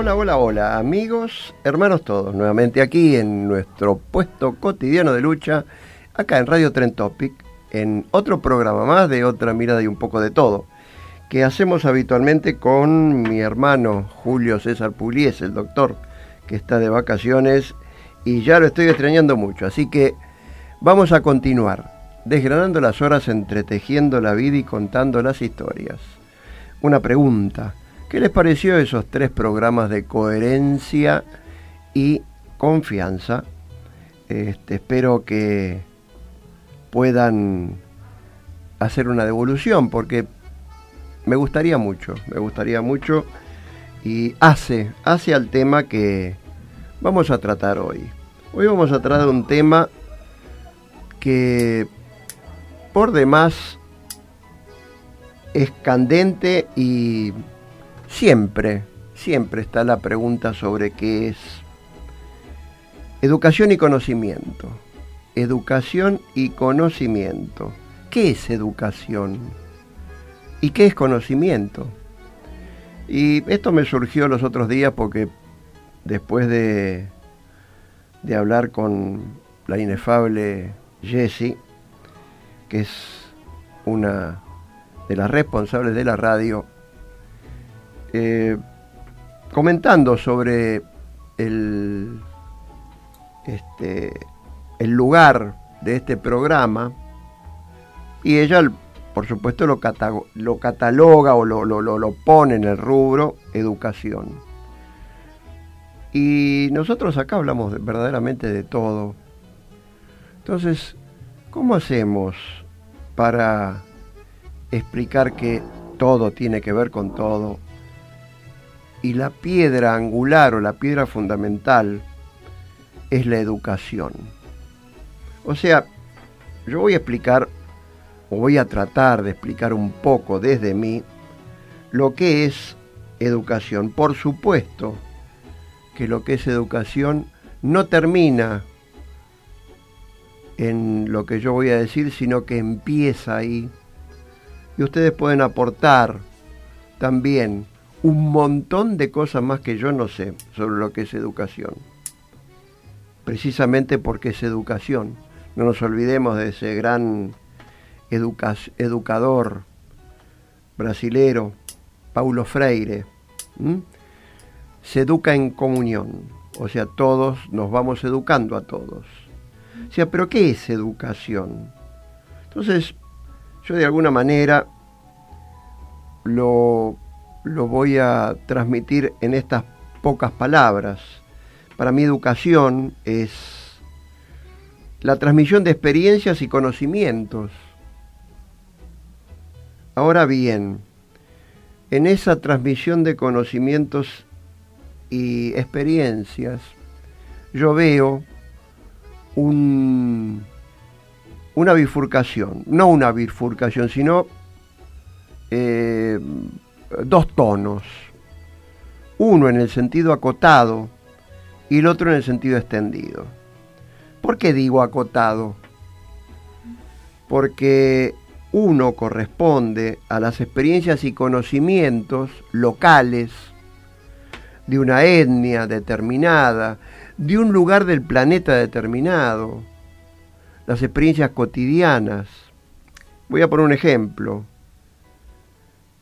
Hola, hola, hola, amigos, hermanos todos, nuevamente aquí en nuestro puesto cotidiano de lucha, acá en Radio Tren Topic, en otro programa más de otra mirada y un poco de todo, que hacemos habitualmente con mi hermano Julio César Pugliese, el doctor, que está de vacaciones y ya lo estoy extrañando mucho, así que vamos a continuar, desgranando las horas, entretejiendo la vida y contando las historias. Una pregunta. ¿Qué les pareció esos tres programas de coherencia y confianza? Este, espero que puedan hacer una devolución porque me gustaría mucho, me gustaría mucho y hace, hace al tema que vamos a tratar hoy. Hoy vamos a tratar un tema que por demás es candente y Siempre, siempre está la pregunta sobre qué es educación y conocimiento. Educación y conocimiento. ¿Qué es educación? ¿Y qué es conocimiento? Y esto me surgió los otros días porque después de, de hablar con la inefable Jessie, que es una de las responsables de la radio, eh, comentando sobre el, este, el lugar de este programa y ella, por supuesto, lo, lo cataloga o lo, lo, lo pone en el rubro educación. Y nosotros acá hablamos verdaderamente de todo. Entonces, ¿cómo hacemos para explicar que todo tiene que ver con todo y la piedra angular o la piedra fundamental es la educación. O sea, yo voy a explicar, o voy a tratar de explicar un poco desde mí, lo que es educación. Por supuesto que lo que es educación no termina en lo que yo voy a decir, sino que empieza ahí. Y ustedes pueden aportar también un montón de cosas más que yo no sé sobre lo que es educación. Precisamente porque es educación. No nos olvidemos de ese gran educador brasilero, Paulo Freire. Se educa en comunión, o sea, todos nos vamos educando a todos. O sea, pero ¿qué es educación? Entonces, yo de alguna manera lo lo voy a transmitir en estas pocas palabras. Para mí educación es la transmisión de experiencias y conocimientos. Ahora bien, en esa transmisión de conocimientos y experiencias, yo veo un, una bifurcación, no una bifurcación, sino eh, dos tonos, uno en el sentido acotado y el otro en el sentido extendido. ¿Por qué digo acotado? Porque uno corresponde a las experiencias y conocimientos locales de una etnia determinada, de un lugar del planeta determinado, las experiencias cotidianas. Voy a poner un ejemplo.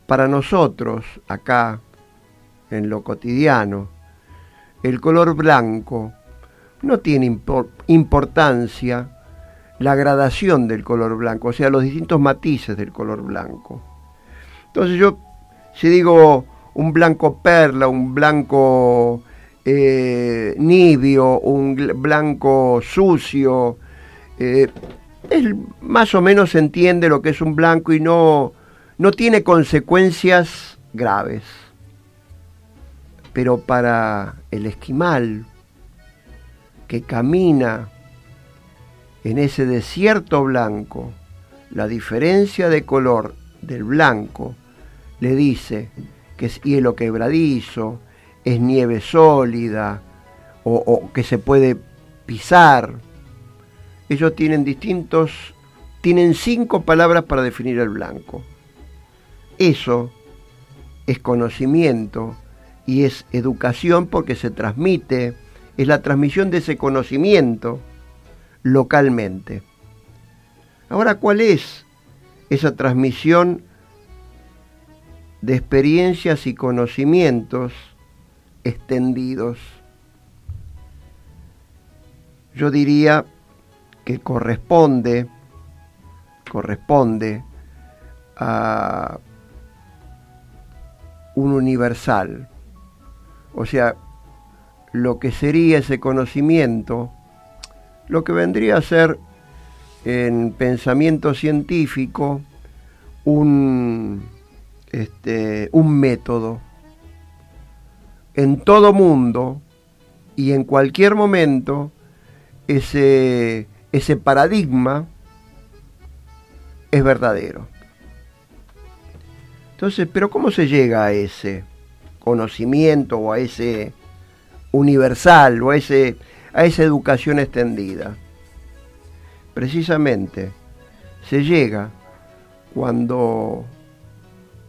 Para nosotros, acá, en lo cotidiano, el color blanco no tiene importancia la gradación del color blanco, o sea, los distintos matices del color blanco. Entonces yo, si digo un blanco perla, un blanco eh, nibio, un blanco sucio, eh, más o menos se entiende lo que es un blanco y no, no tiene consecuencias graves. Pero para el esquimal que camina en ese desierto blanco, la diferencia de color del blanco le dice que es hielo quebradizo, es nieve sólida o, o que se puede pisar. Ellos tienen distintos, tienen cinco palabras para definir el blanco. Eso es conocimiento y es educación porque se transmite, es la transmisión de ese conocimiento localmente. Ahora, ¿cuál es esa transmisión de experiencias y conocimientos extendidos? Yo diría que corresponde, corresponde a un universal. O sea, lo que sería ese conocimiento lo que vendría a ser en pensamiento científico un, este, un método. En todo mundo y en cualquier momento ese, ese paradigma es verdadero. Entonces, pero ¿cómo se llega a ese conocimiento o a ese universal o a ese a esa educación extendida. Precisamente se llega cuando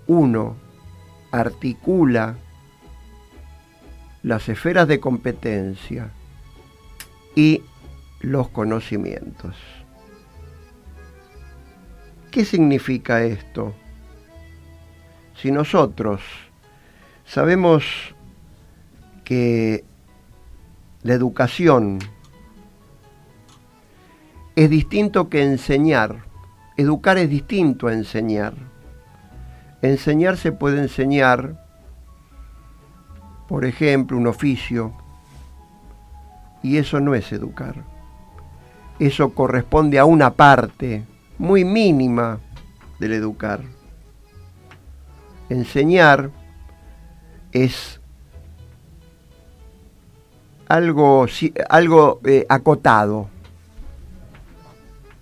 uno articula las esferas de competencia y los conocimientos. ¿Qué significa esto? Si nosotros sabemos que la educación es distinto que enseñar. Educar es distinto a enseñar. Enseñar se puede enseñar, por ejemplo, un oficio, y eso no es educar. Eso corresponde a una parte muy mínima del educar. Enseñar es algo, algo eh, acotado.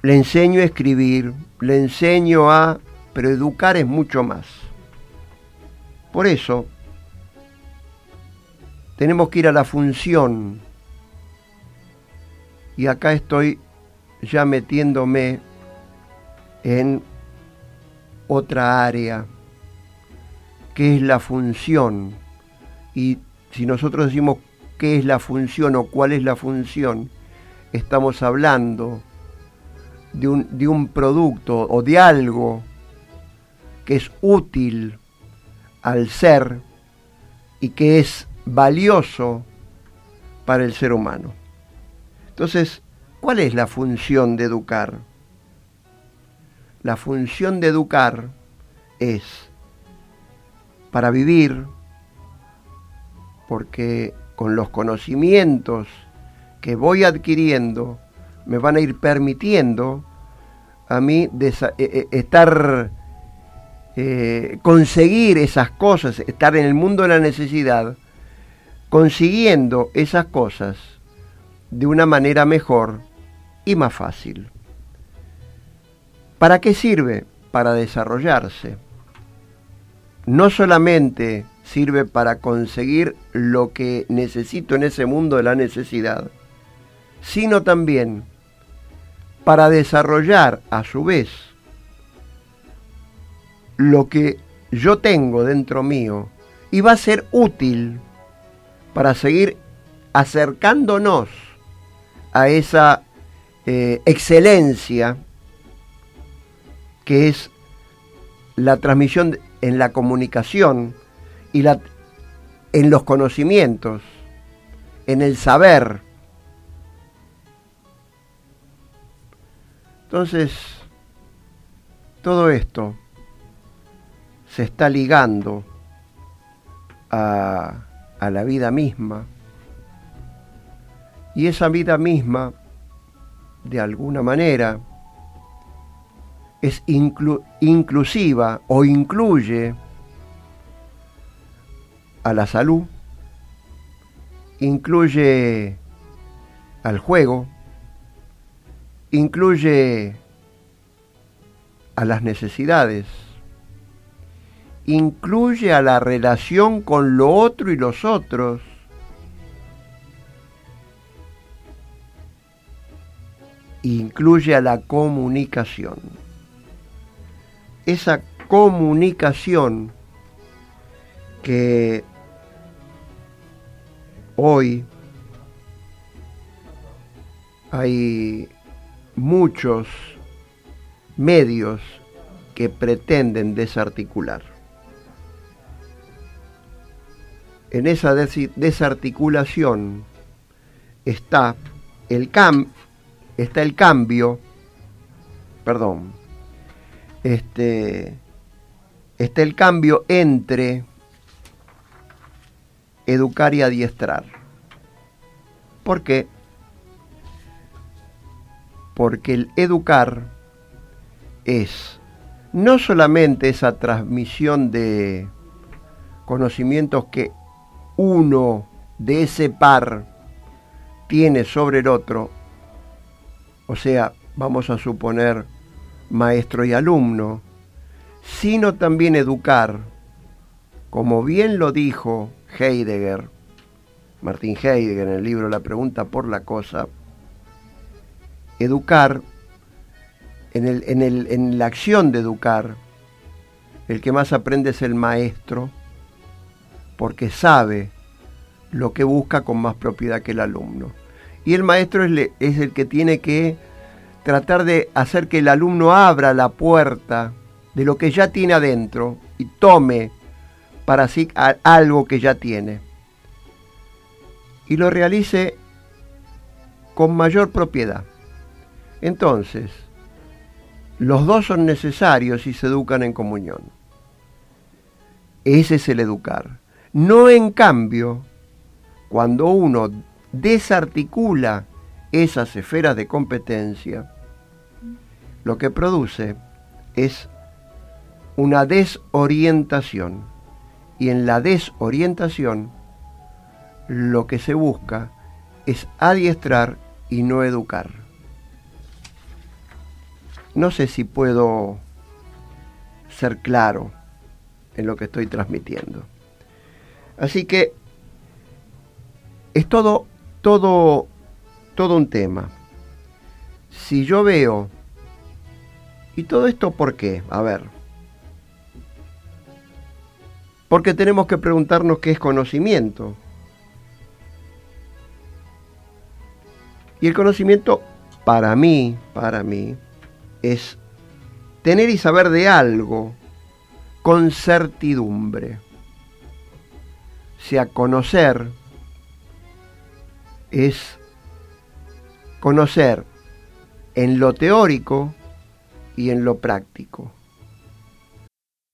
Le enseño a escribir, le enseño a... pero educar es mucho más. Por eso, tenemos que ir a la función. Y acá estoy ya metiéndome en otra área, que es la función. Y si nosotros decimos qué es la función o cuál es la función, estamos hablando de un, de un producto o de algo que es útil al ser y que es valioso para el ser humano. Entonces, ¿cuál es la función de educar? La función de educar es para vivir, porque con los conocimientos que voy adquiriendo, me van a ir permitiendo a mí eh, eh, estar, eh, conseguir esas cosas, estar en el mundo de la necesidad, consiguiendo esas cosas de una manera mejor y más fácil. ¿Para qué sirve? Para desarrollarse. No solamente sirve para conseguir lo que necesito en ese mundo de la necesidad, sino también para desarrollar a su vez lo que yo tengo dentro mío y va a ser útil para seguir acercándonos a esa eh, excelencia que es la transmisión en la comunicación y la, en los conocimientos, en el saber. Entonces, todo esto se está ligando a, a la vida misma y esa vida misma, de alguna manera, es inclusiva o incluye a la salud, incluye al juego, incluye a las necesidades, incluye a la relación con lo otro y los otros, incluye a la comunicación. Esa comunicación que hoy hay muchos medios que pretenden desarticular. En esa desarticulación está el, está el cambio, perdón, este, está el cambio entre educar y adiestrar. ¿Por qué? Porque el educar es no solamente esa transmisión de conocimientos que uno de ese par tiene sobre el otro, o sea, vamos a suponer maestro y alumno, sino también educar, como bien lo dijo Heidegger, Martin Heidegger en el libro La pregunta por la cosa, educar, en, el, en, el, en la acción de educar, el que más aprende es el maestro, porque sabe lo que busca con más propiedad que el alumno. Y el maestro es, es el que tiene que tratar de hacer que el alumno abra la puerta de lo que ya tiene adentro y tome para sí algo que ya tiene. Y lo realice con mayor propiedad. Entonces, los dos son necesarios y se educan en comunión. Ese es el educar. No en cambio, cuando uno desarticula esas esferas de competencia, lo que produce es una desorientación. Y en la desorientación lo que se busca es adiestrar y no educar. No sé si puedo ser claro en lo que estoy transmitiendo. Así que es todo, todo, todo un tema. Si yo veo ¿Y todo esto por qué? A ver. Porque tenemos que preguntarnos qué es conocimiento. Y el conocimiento, para mí, para mí, es tener y saber de algo con certidumbre. O sea, conocer es conocer en lo teórico y en lo práctico.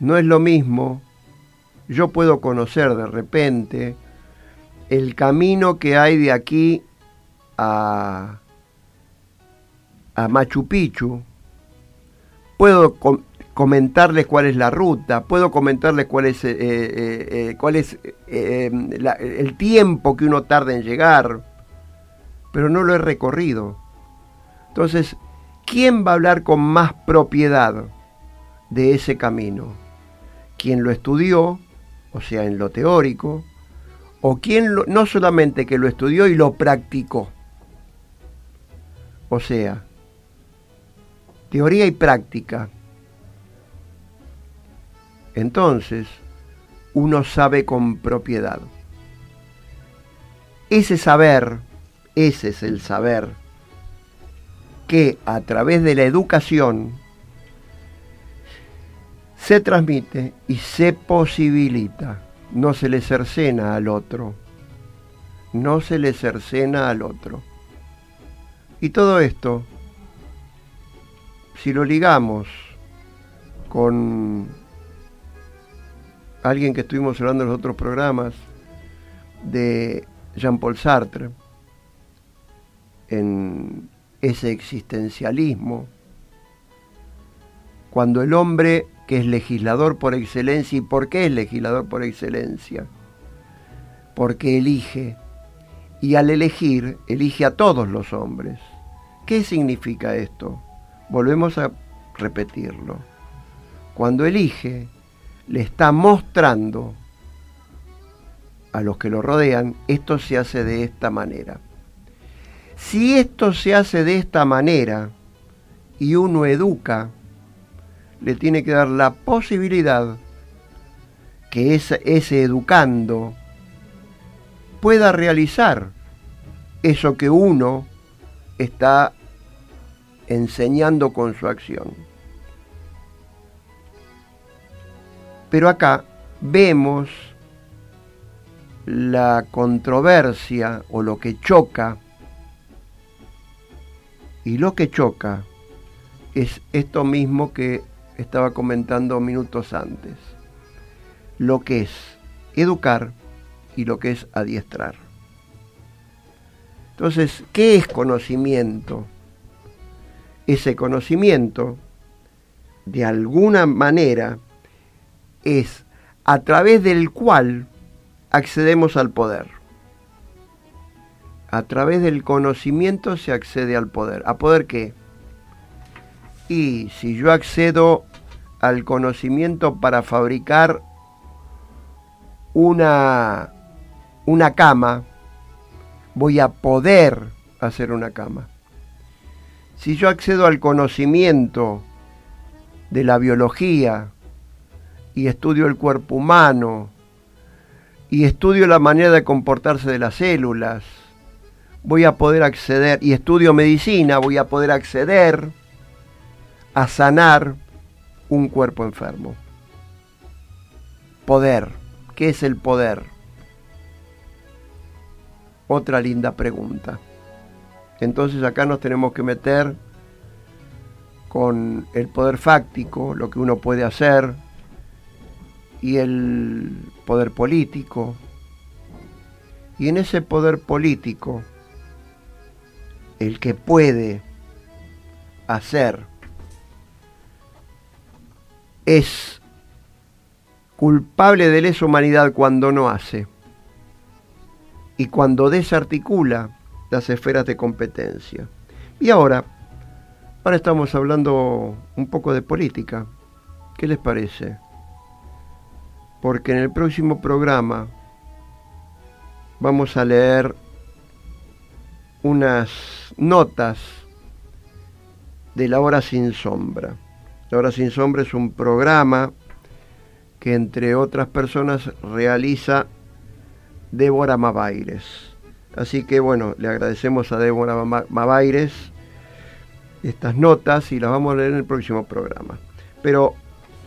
No es lo mismo, yo puedo conocer de repente el camino que hay de aquí a, a Machu Picchu, puedo com comentarles cuál es la ruta, puedo comentarles cuál es, eh, eh, eh, cuál es la, el tiempo que uno tarda en llegar, pero no lo he recorrido. Entonces, ¿quién va a hablar con más propiedad de ese camino? Quien lo estudió, o sea, en lo teórico, o quien no solamente que lo estudió y lo practicó. O sea, teoría y práctica. Entonces, uno sabe con propiedad. Ese saber, ese es el saber, que a través de la educación se transmite y se posibilita. No se le cercena al otro. No se le cercena al otro. Y todo esto, si lo ligamos con alguien que estuvimos hablando en los otros programas, de Jean-Paul Sartre, en ese existencialismo, cuando el hombre que es legislador por excelencia. ¿Y por qué es legislador por excelencia? Porque elige. Y al elegir, elige a todos los hombres. ¿Qué significa esto? Volvemos a repetirlo. Cuando elige, le está mostrando a los que lo rodean, esto se hace de esta manera. Si esto se hace de esta manera y uno educa le tiene que dar la posibilidad que ese, ese educando pueda realizar eso que uno está enseñando con su acción. Pero acá vemos la controversia o lo que choca, y lo que choca es esto mismo que estaba comentando minutos antes. Lo que es educar y lo que es adiestrar. Entonces, ¿qué es conocimiento? Ese conocimiento, de alguna manera, es a través del cual accedemos al poder. A través del conocimiento se accede al poder. ¿A poder qué? Y si yo accedo al conocimiento para fabricar una, una cama, voy a poder hacer una cama. Si yo accedo al conocimiento de la biología y estudio el cuerpo humano y estudio la manera de comportarse de las células, voy a poder acceder, y estudio medicina, voy a poder acceder a sanar un cuerpo enfermo. Poder. ¿Qué es el poder? Otra linda pregunta. Entonces acá nos tenemos que meter con el poder fáctico, lo que uno puede hacer, y el poder político. Y en ese poder político, el que puede hacer es culpable de lesa humanidad cuando no hace y cuando desarticula las esferas de competencia. Y ahora, ahora estamos hablando un poco de política. ¿Qué les parece? Porque en el próximo programa vamos a leer unas notas de la hora sin sombra. La Hora Sin Sombra es un programa que entre otras personas realiza Débora Mavaires. Así que bueno, le agradecemos a Débora Mavaires estas notas y las vamos a leer en el próximo programa. Pero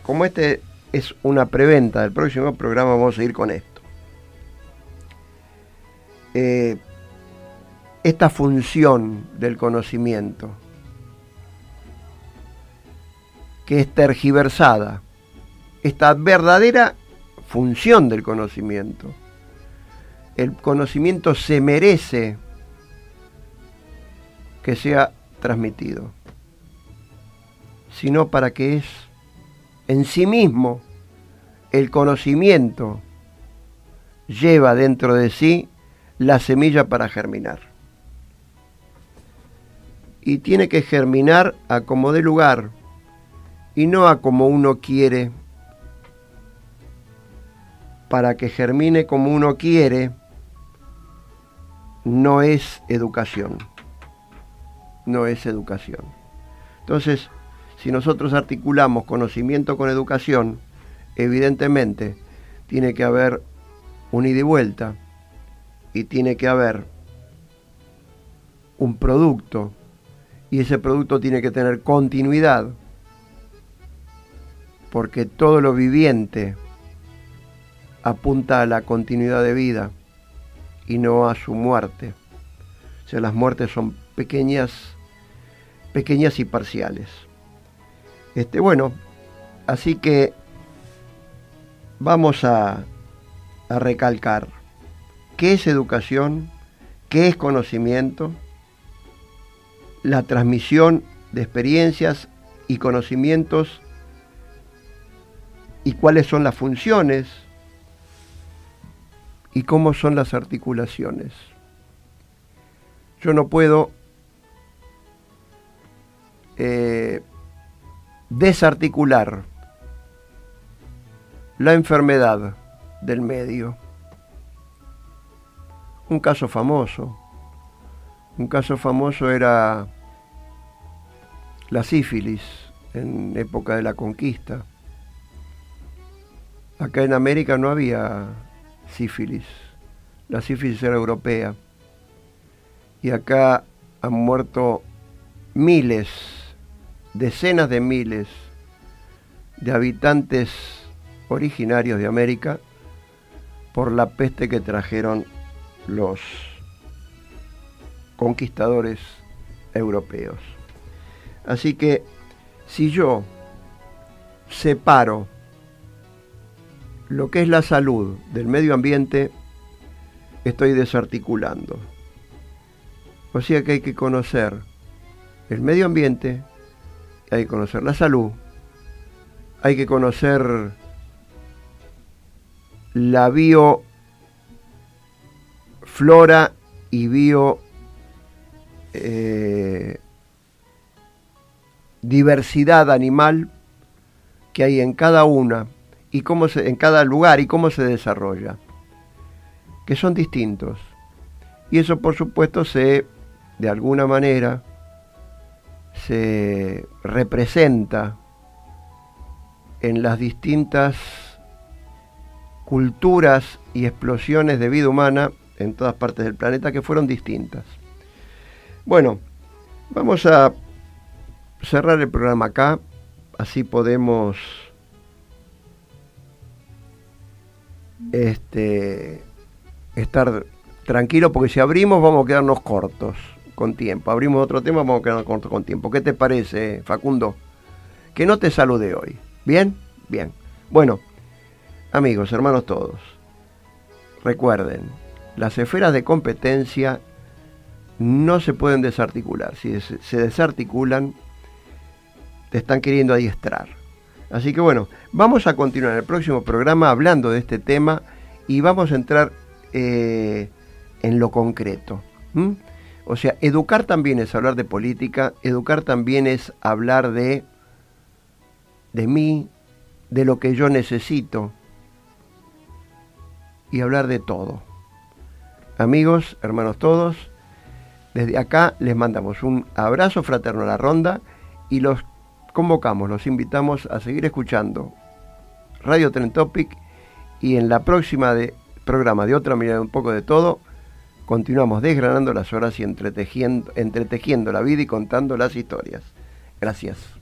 como este es una preventa del próximo programa, vamos a ir con esto. Eh, esta función del conocimiento, que es tergiversada, esta verdadera función del conocimiento. El conocimiento se merece que sea transmitido, sino para que es en sí mismo el conocimiento lleva dentro de sí la semilla para germinar. Y tiene que germinar a como de lugar y no a como uno quiere. Para que germine como uno quiere, no es educación. No es educación. Entonces, si nosotros articulamos conocimiento con educación, evidentemente tiene que haber un ida y vuelta y tiene que haber un producto y ese producto tiene que tener continuidad porque todo lo viviente apunta a la continuidad de vida y no a su muerte. O sea, las muertes son pequeñas, pequeñas y parciales. Este, bueno, así que vamos a, a recalcar qué es educación, qué es conocimiento, la transmisión de experiencias y conocimientos y cuáles son las funciones y cómo son las articulaciones. Yo no puedo eh, desarticular la enfermedad del medio. Un caso famoso, un caso famoso era la sífilis en época de la conquista. Acá en América no había sífilis, la sífilis era europea. Y acá han muerto miles, decenas de miles de habitantes originarios de América por la peste que trajeron los conquistadores europeos. Así que si yo separo lo que es la salud del medio ambiente, estoy desarticulando. O sea que hay que conocer el medio ambiente, hay que conocer la salud, hay que conocer la bioflora y bio eh, diversidad animal que hay en cada una y cómo se, en cada lugar y cómo se desarrolla, que son distintos. Y eso por supuesto se, de alguna manera, se representa en las distintas culturas y explosiones de vida humana en todas partes del planeta que fueron distintas. Bueno, vamos a cerrar el programa acá, así podemos este, estar tranquilo porque si abrimos vamos a quedarnos cortos con tiempo. Abrimos otro tema, vamos a quedarnos cortos con tiempo. ¿Qué te parece, Facundo? Que no te salude hoy. ¿Bien? Bien. Bueno, amigos, hermanos todos, recuerden, las esferas de competencia no se pueden desarticular. Si se desarticulan, te están queriendo adiestrar. Así que bueno, vamos a continuar el próximo programa hablando de este tema y vamos a entrar eh, en lo concreto. O sea, educar también es hablar de política, educar también es hablar de, de mí, de lo que yo necesito y hablar de todo. Amigos, hermanos todos, desde acá les mandamos un abrazo fraterno a la ronda y los convocamos, los invitamos a seguir escuchando Radio Tren Topic y en la próxima de, programa de otra mirada un poco de todo, continuamos desgranando las horas y entretejiendo, entretejiendo la vida y contando las historias. Gracias.